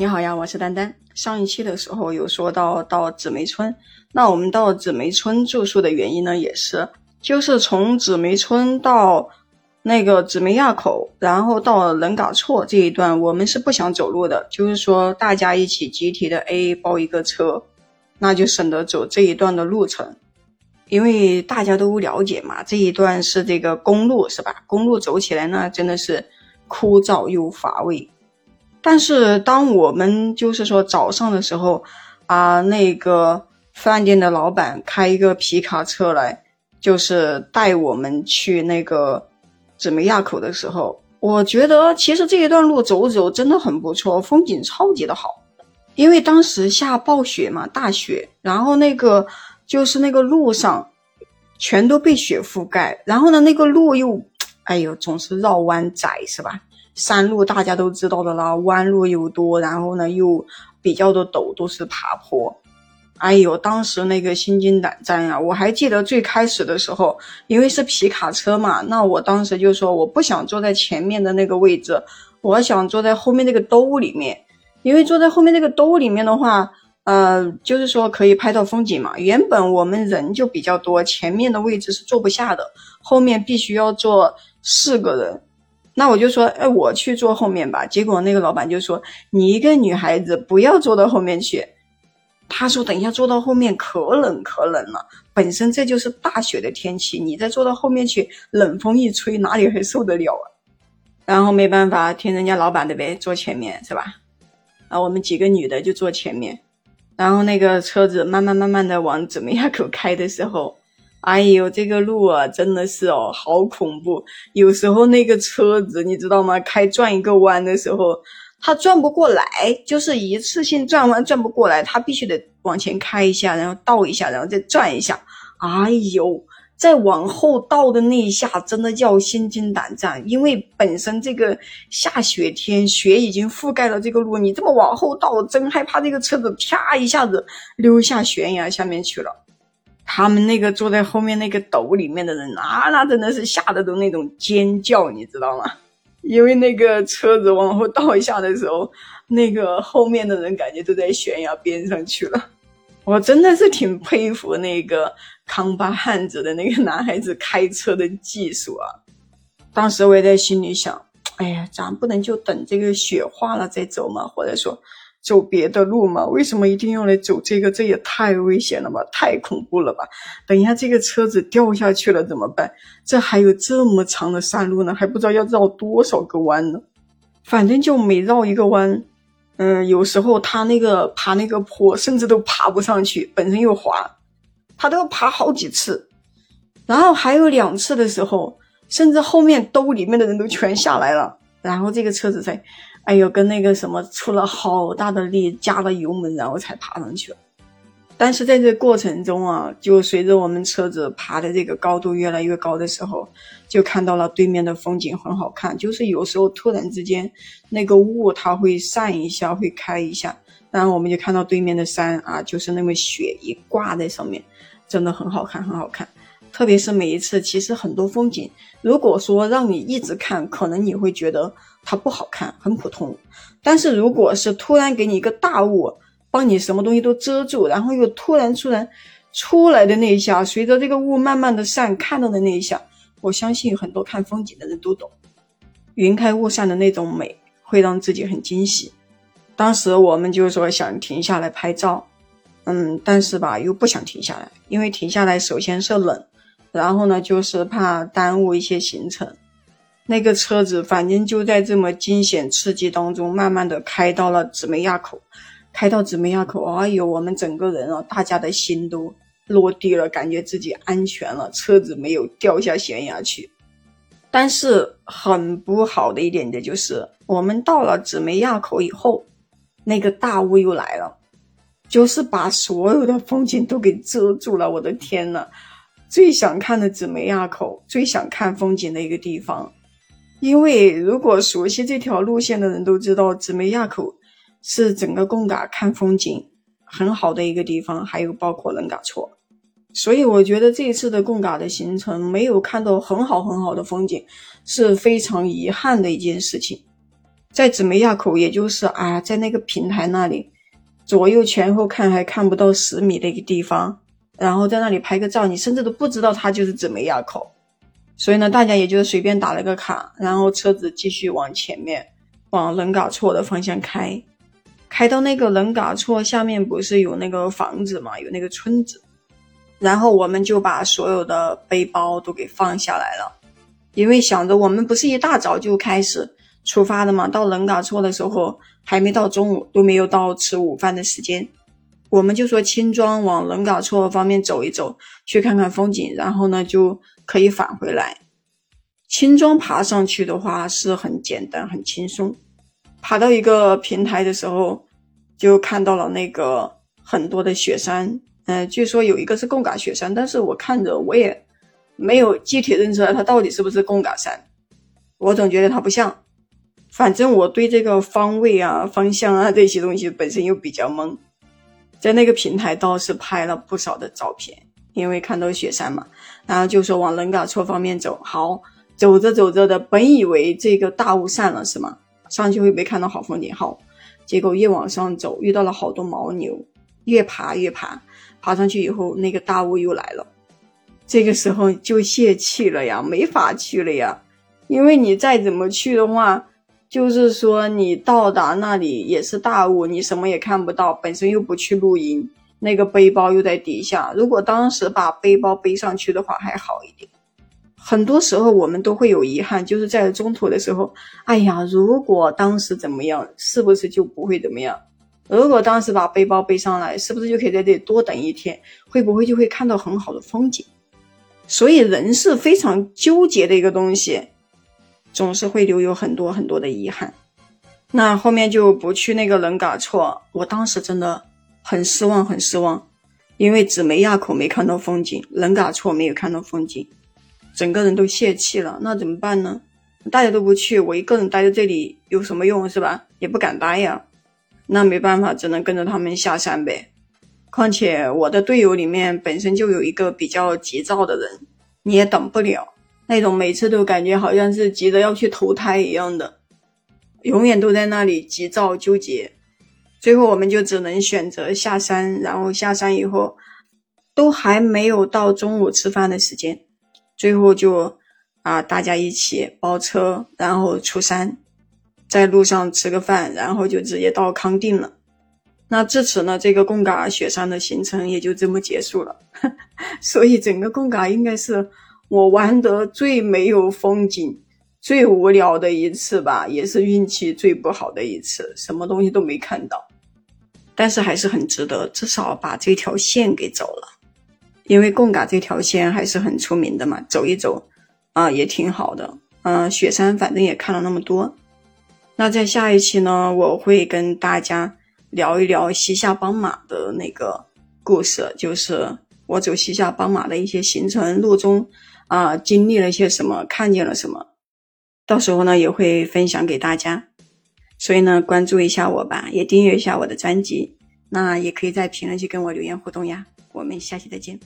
你好呀，我是丹丹。上一期的时候有说到到紫梅村，那我们到紫梅村住宿的原因呢，也是就是从紫梅村到那个紫梅垭口，然后到冷嘎措这一段，我们是不想走路的，就是说大家一起集体的 A 包一个车，那就省得走这一段的路程，因为大家都了解嘛，这一段是这个公路是吧？公路走起来呢，真的是枯燥又乏味。但是当我们就是说早上的时候，啊，那个饭店的老板开一个皮卡车来，就是带我们去那个紫梅垭口的时候，我觉得其实这一段路走走真的很不错，风景超级的好。因为当时下暴雪嘛，大雪，然后那个就是那个路上全都被雪覆盖，然后呢，那个路又，哎呦，总是绕弯窄，是吧？山路大家都知道的啦，弯路又多，然后呢又比较的陡，都是爬坡。哎呦，当时那个心惊胆战呀！我还记得最开始的时候，因为是皮卡车嘛，那我当时就说我不想坐在前面的那个位置，我想坐在后面那个兜里面，因为坐在后面那个兜里面的话，呃，就是说可以拍到风景嘛。原本我们人就比较多，前面的位置是坐不下的，后面必须要坐四个人。那我就说，哎，我去坐后面吧。结果那个老板就说，你一个女孩子不要坐到后面去。他说，等一下坐到后面可冷可冷了，本身这就是大雪的天气，你再坐到后面去，冷风一吹，哪里还受得了啊？然后没办法，听人家老板的呗，坐前面是吧？啊，我们几个女的就坐前面，然后那个车子慢慢慢慢的往怎么垭 口开的时候。哎呦，这个路啊，真的是哦，好恐怖！有时候那个车子，你知道吗？开转一个弯的时候，它转不过来，就是一次性转弯转不过来，它必须得往前开一下，然后倒一下，然后再转一下。哎呦，再往后倒的那一下，真的叫心惊胆战，因为本身这个下雪天，雪已经覆盖了这个路，你这么往后倒，真害怕这个车子啪一下子溜下悬崖下面去了。他们那个坐在后面那个斗里面的人啊，那真的是吓得都那种尖叫，你知道吗？因为那个车子往后倒下的时候，那个后面的人感觉都在悬崖边上去了。我真的是挺佩服那个康巴汉子的那个男孩子开车的技术啊！当时我也在心里想，哎呀，咱不能就等这个雪化了再走吗？或者说。走别的路吗？为什么一定要来走这个？这也太危险了吧，太恐怖了吧！等一下这个车子掉下去了怎么办？这还有这么长的山路呢，还不知道要绕多少个弯呢。反正就每绕一个弯，嗯，有时候他那个爬那个坡，甚至都爬不上去，本身又滑，他都要爬好几次。然后还有两次的时候，甚至后面兜里面的人都全下来了，然后这个车子才。哎呦，跟那个什么出了好大的力，加了油门，然后才爬上去了。但是在这过程中啊，就随着我们车子爬的这个高度越来越高的时候，就看到了对面的风景很好看。就是有时候突然之间，那个雾它会散一下，会开一下，然后我们就看到对面的山啊，就是那么雪一挂在上面，真的很好看，很好看。特别是每一次，其实很多风景，如果说让你一直看，可能你会觉得它不好看，很普通。但是如果是突然给你一个大雾，帮你什么东西都遮住，然后又突然突然出来的那一下，随着这个雾慢慢的散，看到的那一下，我相信很多看风景的人都懂，云开雾散的那种美，会让自己很惊喜。当时我们就说想停下来拍照，嗯，但是吧又不想停下来，因为停下来首先是冷。然后呢，就是怕耽误一些行程。那个车子反正就在这么惊险刺激当中，慢慢的开到了紫梅垭口。开到紫梅垭口，哎呦，我们整个人啊，大家的心都落地了，感觉自己安全了，车子没有掉下悬崖去。但是很不好的一点的就是，我们到了紫梅垭口以后，那个大雾又来了，就是把所有的风景都给遮住了。我的天呐！最想看的紫梅垭口，最想看风景的一个地方，因为如果熟悉这条路线的人都知道，紫梅垭口是整个贡嘎看风景很好的一个地方，还有包括冷嘎措，所以我觉得这一次的贡嘎的行程没有看到很好很好的风景，是非常遗憾的一件事情。在紫梅垭口，也就是啊，在那个平台那里，左右前后看还看不到十米的一个地方，然后在那里拍个照，你甚至都不知道它就是怎么垭口。所以呢，大家也就随便打了个卡，然后车子继续往前面，往冷嘎措的方向开。开到那个冷嘎措下面，不是有那个房子嘛，有那个村子。然后我们就把所有的背包都给放下来了，因为想着我们不是一大早就开始出发的嘛，到冷嘎措的时候还没到中午，都没有到吃午饭的时间，我们就说轻装往冷嘎错方面走一走，去看看风景，然后呢就可以返回来。轻装爬上去的话是很简单很轻松，爬到一个平台的时候，就看到了那个很多的雪山。嗯，据说有一个是贡嘎雪山，但是我看着我也没有具体认出来它到底是不是贡嘎山，我总觉得它不像。反正我对这个方位啊、方向啊这些东西本身又比较懵，在那个平台倒是拍了不少的照片，因为看到雪山嘛，然后就说往冷嘎措方面走。好，走着走着的，本以为这个大雾散了是吗？上去会不会看到好风景？好，结果越往上走，遇到了好多牦牛，越爬越爬。爬上去以后，那个大雾又来了，这个时候就泄气了呀，没法去了呀。因为你再怎么去的话，就是说你到达那里也是大雾，你什么也看不到，本身又不去露营，那个背包又在底下。如果当时把背包背上去的话还好一点。很多时候我们都会有遗憾，就是在中途的时候，哎呀，如果当时怎么样，是不是就不会怎么样？如果当时把背包背上来，是不是就可以在这里多等一天？会不会就会看到很好的风景？所以人是非常纠结的一个东西，总是会留有很多很多的遗憾。那后面就不去那个冷嘎措，我当时真的很失望，很失望，因为紫梅垭口没看到风景，冷嘎措没有看到风景，整个人都泄气了。那怎么办呢？大家都不去，我一个人待在这里有什么用是吧？也不敢待呀。那没办法，只能跟着他们下山呗。况且我的队友里面本身就有一个比较急躁的人，你也等不了那种，每次都感觉好像是急着要去投胎一样的，永远都在那里急躁纠结。最后我们就只能选择下山，然后下山以后都还没有到中午吃饭的时间，最后就啊大家一起包车，然后出山。在路上吃个饭，然后就直接到康定了。那至此呢，这个贡嘎雪山的行程也就这么结束了。所以整个贡嘎应该是我玩得最没有风景、最无聊的一次吧，也是运气最不好的一次，什么东西都没看到。但是还是很值得，至少把这条线给走了，因为贡嘎这条线还是很出名的嘛，走一走啊也挺好的。嗯，雪山反正也看了那么多。那在下一期呢，我会跟大家聊一聊西夏邦马的那个故事，就是我走西夏邦马的一些行程路中啊，经历了些什么，看见了什么，到时候呢也会分享给大家。所以呢，关注一下我吧，也订阅一下我的专辑，那也可以在评论区跟我留言互动呀。我们下期再见。